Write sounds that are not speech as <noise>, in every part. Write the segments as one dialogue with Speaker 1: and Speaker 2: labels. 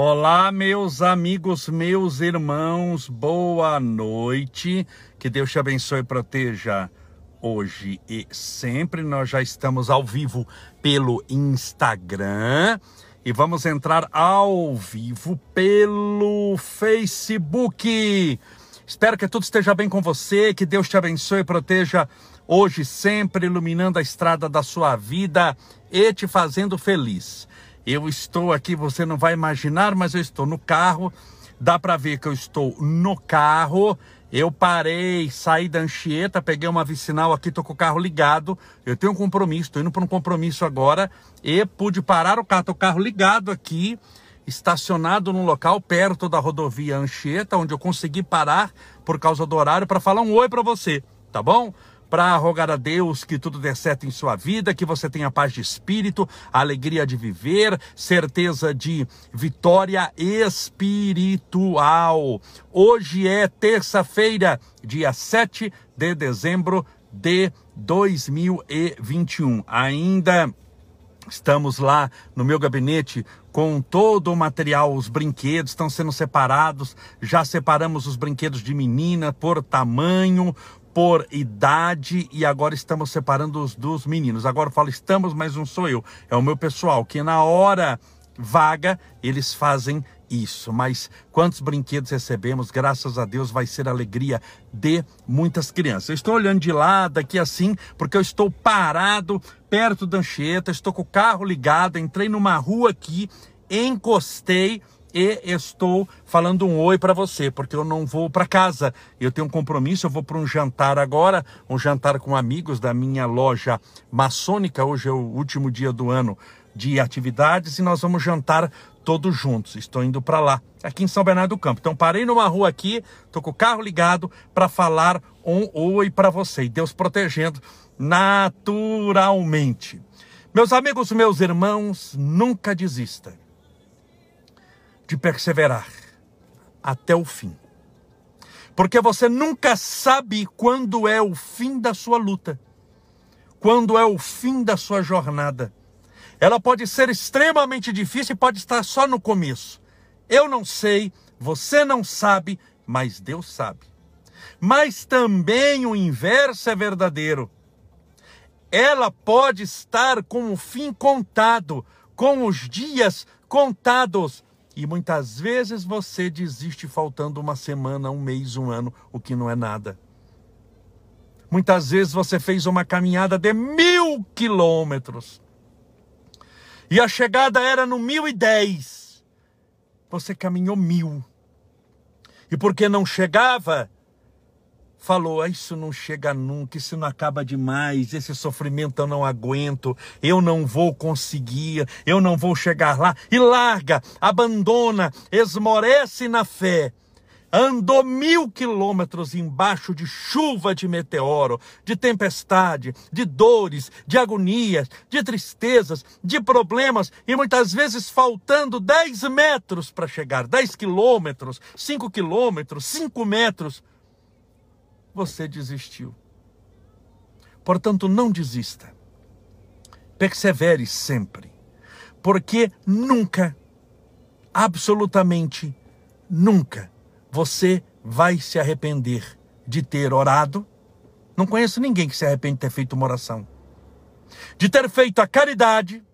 Speaker 1: Olá, meus amigos, meus irmãos, boa noite. Que Deus te abençoe e proteja hoje e sempre. Nós já estamos ao vivo pelo Instagram e vamos entrar ao vivo pelo Facebook. Espero que tudo esteja bem com você, que Deus te abençoe e proteja hoje sempre, iluminando a estrada da sua vida e te fazendo feliz. Eu estou aqui, você não vai imaginar, mas eu estou no carro. Dá para ver que eu estou no carro. Eu parei, saí da Anchieta, peguei uma vicinal aqui, tô com o carro ligado. Eu tenho um compromisso, tô indo para um compromisso agora e pude parar o carro, tô com o carro ligado aqui, estacionado num local perto da rodovia Anchieta, onde eu consegui parar por causa do horário para falar um oi para você, tá bom? Para rogar a Deus que tudo dê certo em sua vida, que você tenha paz de espírito, alegria de viver, certeza de vitória espiritual. Hoje é terça-feira, dia 7 de dezembro de 2021. Ainda Estamos lá no meu gabinete com todo o material, os brinquedos estão sendo separados. Já separamos os brinquedos de menina por tamanho, por idade e agora estamos separando os dos meninos. Agora eu falo estamos, mas não sou eu, é o meu pessoal que na hora vaga eles fazem isso. Mas quantos brinquedos recebemos, graças a Deus, vai ser alegria de muitas crianças. Eu estou olhando de lado aqui assim, porque eu estou parado perto da Anchieta, estou com o carro ligado, entrei numa rua aqui, encostei e estou falando um oi para você, porque eu não vou para casa. Eu tenho um compromisso, eu vou para um jantar agora, um jantar com amigos da minha loja maçônica. Hoje é o último dia do ano de atividades e nós vamos jantar todos juntos. Estou indo para lá, aqui em São Bernardo do Campo. Então parei numa rua aqui, tô com o carro ligado para falar um oi para você. E Deus protegendo naturalmente. Meus amigos, meus irmãos, nunca desista de perseverar até o fim. Porque você nunca sabe quando é o fim da sua luta, quando é o fim da sua jornada. Ela pode ser extremamente difícil e pode estar só no começo. Eu não sei, você não sabe, mas Deus sabe. Mas também o inverso é verdadeiro. Ela pode estar com o fim contado, com os dias contados, e muitas vezes você desiste faltando uma semana, um mês, um ano, o que não é nada. Muitas vezes você fez uma caminhada de mil quilômetros e a chegada era no mil e dez. Você caminhou mil. E porque não chegava, falou: ah, Isso não chega nunca, isso não acaba demais, esse sofrimento eu não aguento, eu não vou conseguir, eu não vou chegar lá. E larga, abandona, esmorece na fé. Andou mil quilômetros embaixo de chuva de meteoro, de tempestade, de dores, de agonias, de tristezas, de problemas e muitas vezes faltando dez metros para chegar, dez quilômetros, cinco quilômetros, cinco metros você desistiu. Portanto, não desista. Persevere sempre. Porque nunca, absolutamente nunca, você vai se arrepender de ter orado. Não conheço ninguém que se arrepende de ter feito uma oração. De ter feito a caridade,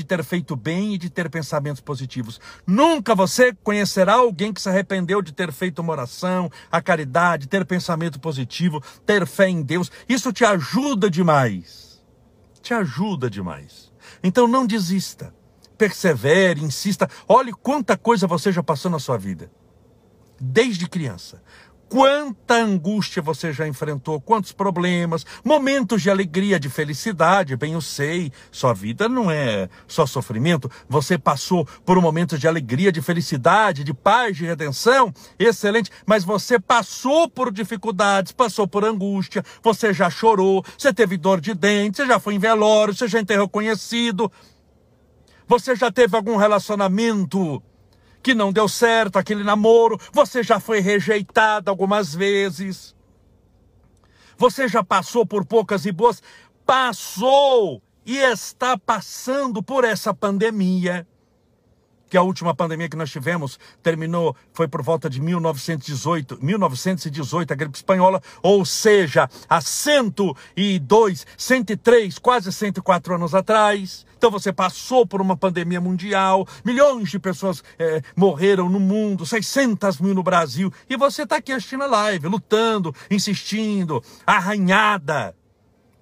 Speaker 1: de ter feito bem e de ter pensamentos positivos. Nunca você conhecerá alguém que se arrependeu de ter feito uma oração, a caridade, ter pensamento positivo, ter fé em Deus. Isso te ajuda demais. Te ajuda demais. Então não desista. Persevere, insista. Olhe quanta coisa você já passou na sua vida. Desde criança. Quanta angústia você já enfrentou, quantos problemas, momentos de alegria, de felicidade, bem eu sei. Sua vida não é só sofrimento. Você passou por um momento de alegria, de felicidade, de paz, de redenção, excelente. Mas você passou por dificuldades, passou por angústia, você já chorou, você teve dor de dente, você já foi em velório, você já enterrou conhecido. Você já teve algum relacionamento que não deu certo aquele namoro, você já foi rejeitado algumas vezes. Você já passou por poucas e boas, passou e está passando por essa pandemia. Que a última pandemia que nós tivemos terminou, foi por volta de 1918, 1918, a gripe espanhola, ou seja, há 102, 103, quase 104 anos atrás. Então você passou por uma pandemia mundial, milhões de pessoas é, morreram no mundo, 600 mil no Brasil, e você está aqui assistindo a live, lutando, insistindo, arranhada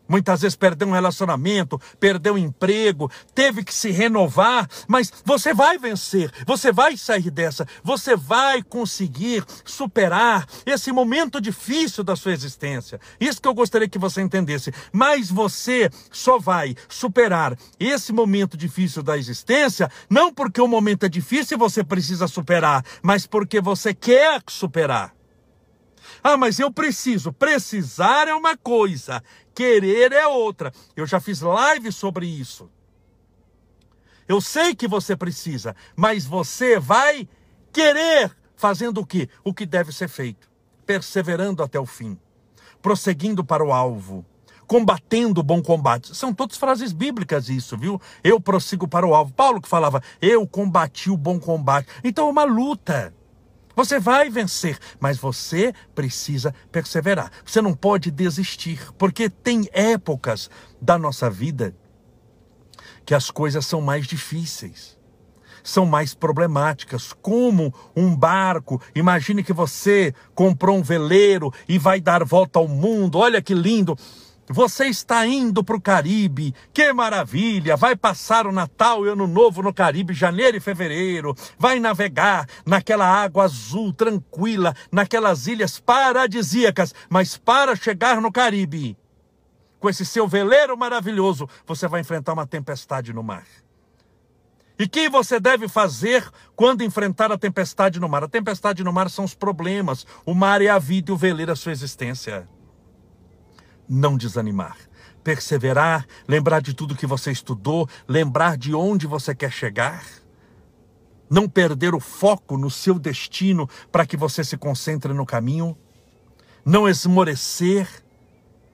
Speaker 1: Muitas vezes perdeu um relacionamento, perdeu um emprego, teve que se renovar, mas você vai vencer, você vai sair dessa, você vai conseguir superar esse momento difícil da sua existência. Isso que eu gostaria que você entendesse. Mas você só vai superar esse momento difícil da existência, não porque o momento é difícil e você precisa superar, mas porque você quer superar. Ah, mas eu preciso. Precisar é uma coisa, querer é outra. Eu já fiz live sobre isso. Eu sei que você precisa, mas você vai querer fazendo o que? O que deve ser feito, perseverando até o fim, prosseguindo para o alvo, combatendo o bom combate. São todas frases bíblicas isso, viu? Eu prossigo para o alvo. Paulo que falava, eu combati o bom combate. Então é uma luta. Você vai vencer, mas você precisa perseverar. Você não pode desistir, porque tem épocas da nossa vida que as coisas são mais difíceis são mais problemáticas, como um barco. Imagine que você comprou um veleiro e vai dar volta ao mundo. Olha que lindo! Você está indo para o Caribe, que maravilha! Vai passar o Natal e Ano Novo no Caribe, janeiro e fevereiro. Vai navegar naquela água azul, tranquila, naquelas ilhas paradisíacas. Mas para chegar no Caribe, com esse seu veleiro maravilhoso, você vai enfrentar uma tempestade no mar. E o que você deve fazer quando enfrentar a tempestade no mar? A tempestade no mar são os problemas. O mar é a vida e o veleiro é a sua existência não desanimar. Perseverar, lembrar de tudo que você estudou, lembrar de onde você quer chegar. Não perder o foco no seu destino para que você se concentre no caminho. Não esmorecer,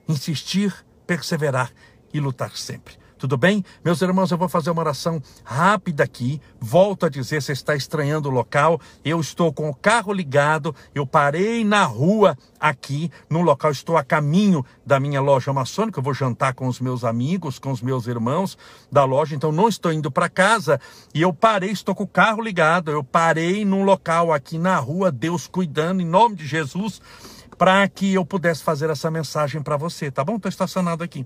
Speaker 1: insistir, perseverar e lutar sempre. Tudo bem? Meus irmãos, eu vou fazer uma oração rápida aqui. Volto a dizer, você está estranhando o local. Eu estou com o carro ligado, eu parei na rua aqui, no local, estou a caminho da minha loja maçônica. Eu vou jantar com os meus amigos, com os meus irmãos da loja, então não estou indo para casa. E eu parei, estou com o carro ligado. Eu parei num local aqui na rua, Deus cuidando, em nome de Jesus, para que eu pudesse fazer essa mensagem para você, tá bom? Estou estacionado aqui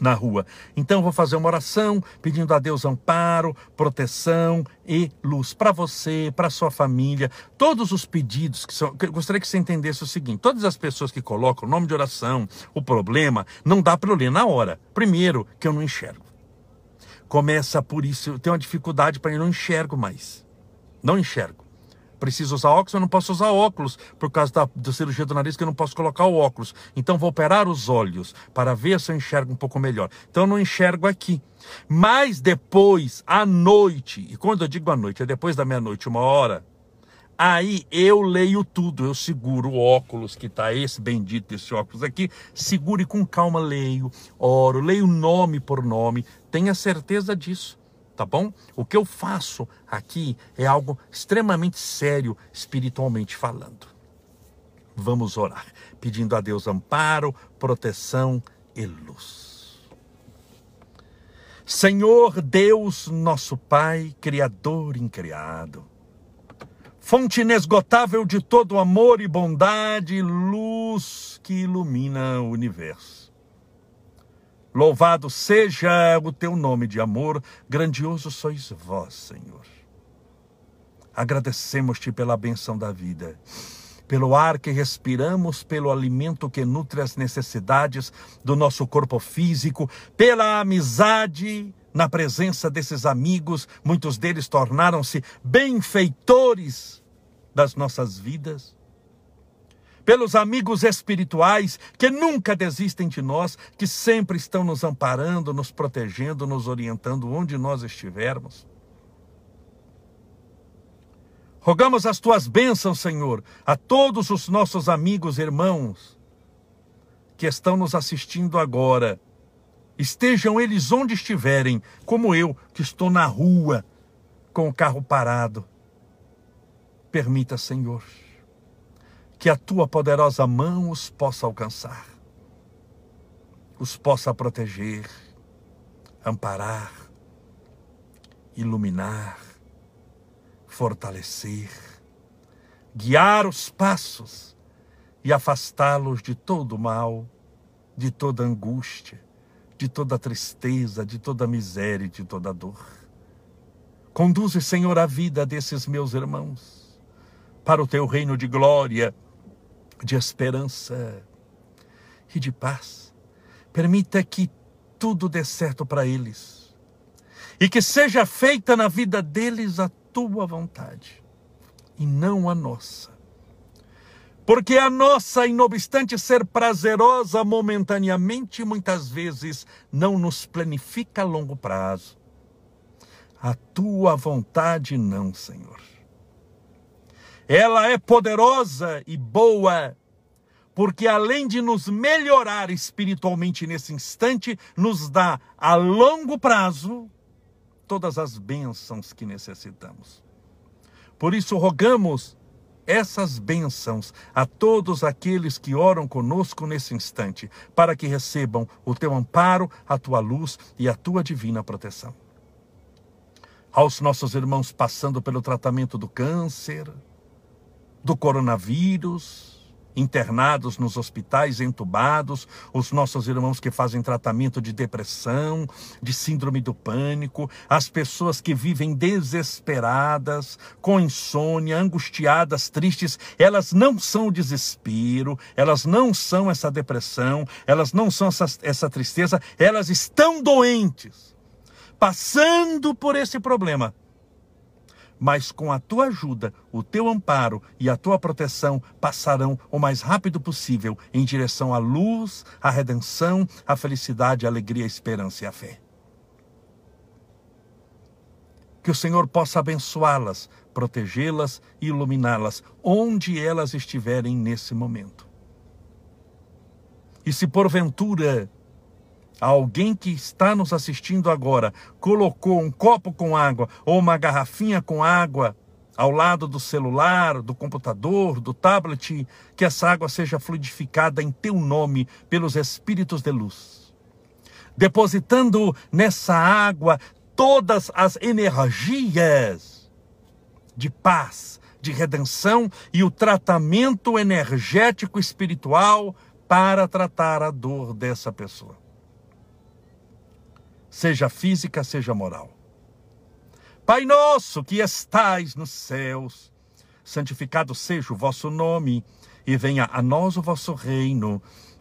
Speaker 1: na rua. Então vou fazer uma oração pedindo a Deus amparo, proteção e luz para você, para sua família. Todos os pedidos que são, eu gostaria que você entendesse o seguinte: todas as pessoas que colocam o nome de oração, o problema, não dá para eu ler na hora. Primeiro, que eu não enxergo. Começa por isso, eu tenho uma dificuldade para eu não enxergo mais. Não enxergo preciso usar óculos, eu não posso usar óculos por causa da, da cirurgia do nariz, que eu não posso colocar o óculos. Então vou operar os olhos para ver se eu enxergo um pouco melhor. Então eu não enxergo aqui. Mas depois, à noite, e quando eu digo à noite, é depois da meia-noite, uma hora, aí eu leio tudo, eu seguro o óculos que está esse bendito esse óculos aqui, segure com calma, leio, oro, leio nome por nome, tenha certeza disso tá bom? O que eu faço aqui é algo extremamente sério, espiritualmente falando. Vamos orar, pedindo a Deus amparo, proteção e luz. Senhor Deus, nosso Pai, Criador incriado, fonte inesgotável de todo amor e bondade, luz que ilumina o universo. Louvado seja o teu nome de amor, grandioso sois vós, Senhor. Agradecemos-te pela benção da vida, pelo ar que respiramos, pelo alimento que nutre as necessidades do nosso corpo físico, pela amizade na presença desses amigos, muitos deles tornaram-se benfeitores das nossas vidas pelos amigos espirituais que nunca desistem de nós, que sempre estão nos amparando, nos protegendo, nos orientando onde nós estivermos. Rogamos as tuas bênçãos, Senhor, a todos os nossos amigos e irmãos que estão nos assistindo agora. Estejam eles onde estiverem, como eu, que estou na rua, com o carro parado. Permita, Senhor, que a tua poderosa mão os possa alcançar, os possa proteger, amparar, iluminar, fortalecer, guiar os passos e afastá-los de todo mal, de toda angústia, de toda tristeza, de toda miséria e de toda dor. Conduze, Senhor, a vida desses meus irmãos para o teu reino de glória, de esperança e de paz. Permita que tudo dê certo para eles e que seja feita na vida deles a tua vontade e não a nossa. Porque a nossa, não obstante ser prazerosa momentaneamente, muitas vezes não nos planifica a longo prazo. A tua vontade não, Senhor. Ela é poderosa e boa, porque além de nos melhorar espiritualmente nesse instante, nos dá a longo prazo todas as bênçãos que necessitamos. Por isso, rogamos essas bênçãos a todos aqueles que oram conosco nesse instante, para que recebam o teu amparo, a tua luz e a tua divina proteção. Aos nossos irmãos passando pelo tratamento do câncer, do coronavírus, internados nos hospitais, entubados, os nossos irmãos que fazem tratamento de depressão, de síndrome do pânico, as pessoas que vivem desesperadas, com insônia, angustiadas, tristes, elas não são o desespero, elas não são essa depressão, elas não são essa, essa tristeza, elas estão doentes, passando por esse problema mas com a tua ajuda, o teu amparo e a tua proteção passarão o mais rápido possível em direção à luz, à redenção, à felicidade, à alegria, à esperança e à fé. Que o Senhor possa abençoá-las, protegê-las e iluminá-las onde elas estiverem nesse momento. E se porventura Alguém que está nos assistindo agora colocou um copo com água ou uma garrafinha com água ao lado do celular, do computador, do tablet, que essa água seja fluidificada em teu nome pelos espíritos de luz. Depositando nessa água todas as energias de paz, de redenção e o tratamento energético espiritual para tratar a dor dessa pessoa seja física, seja moral. Pai nosso que estais nos céus, santificado seja o vosso nome, e venha a nós o vosso reino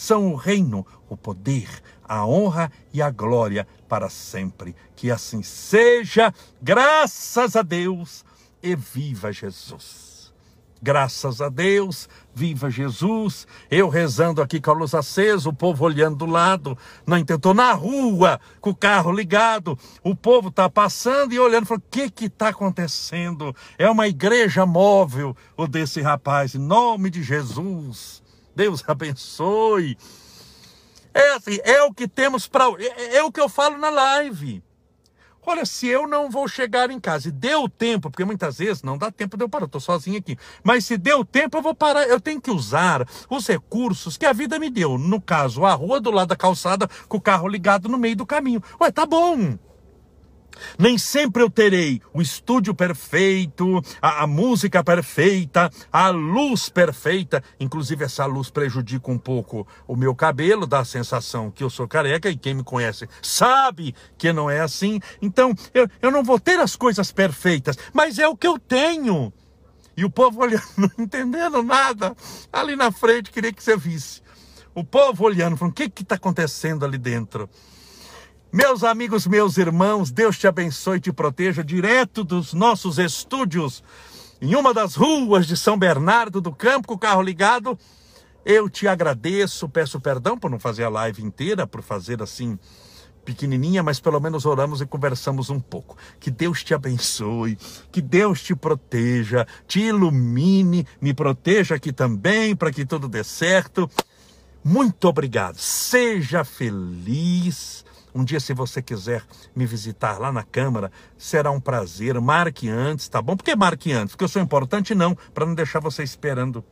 Speaker 1: são o reino, o poder, a honra e a glória para sempre. Que assim seja, graças a Deus e viva Jesus. Graças a Deus, viva Jesus. Eu rezando aqui com a luz acesa, o povo olhando do lado, não intentou na rua, com o carro ligado. O povo está passando e olhando, falando: o que está acontecendo? É uma igreja móvel, o desse rapaz, em nome de Jesus. Deus abençoe. É assim, é o que temos para. É, é, o que eu falo na live. Olha, se eu não vou chegar em casa e deu tempo, porque muitas vezes não dá tempo de eu parar, eu estou sozinho aqui. Mas se deu tempo, eu vou parar. Eu tenho que usar os recursos que a vida me deu. No caso, a rua do lado da calçada, com o carro ligado no meio do caminho. Ué, tá bom. Nem sempre eu terei o estúdio perfeito, a, a, música perfeita, a luz perfeita. Inclusive, essa luz prejudica um pouco o meu cabelo, dá a sensação que eu sou careca, e quem me conhece sabe que não é assim. Então, eu, eu não vou ter as coisas perfeitas, mas é o que eu tenho. E o povo olhando, <laughs> não entendendo nada, ali na frente, queria que você visse. O povo olhando, falando: o que está acontecendo ali dentro? Meus amigos, meus irmãos, Deus te abençoe e te proteja direto dos nossos estúdios em uma das ruas de São Bernardo do Campo, com o carro ligado. Eu te agradeço, peço perdão por não fazer a live inteira, por fazer assim pequenininha, mas pelo menos oramos e conversamos um pouco. Que Deus te abençoe, que Deus te proteja, te ilumine, me proteja aqui também para que tudo dê certo. Muito obrigado. Seja feliz. Um dia, se você quiser me visitar lá na Câmara, será um prazer. Marque antes, tá bom? Por que marque antes? Porque eu sou importante? Não, para não deixar você esperando.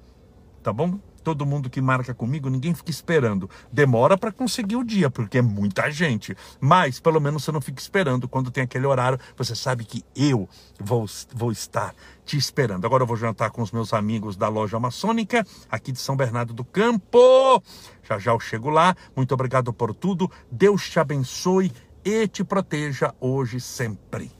Speaker 1: Tá bom? Todo mundo que marca comigo, ninguém fica esperando. Demora para conseguir o dia, porque é muita gente. Mas pelo menos você não fica esperando quando tem aquele horário, você sabe que eu vou, vou estar te esperando. Agora eu vou jantar com os meus amigos da loja maçônica, aqui de São Bernardo do Campo. Já já eu chego lá. Muito obrigado por tudo. Deus te abençoe e te proteja hoje sempre.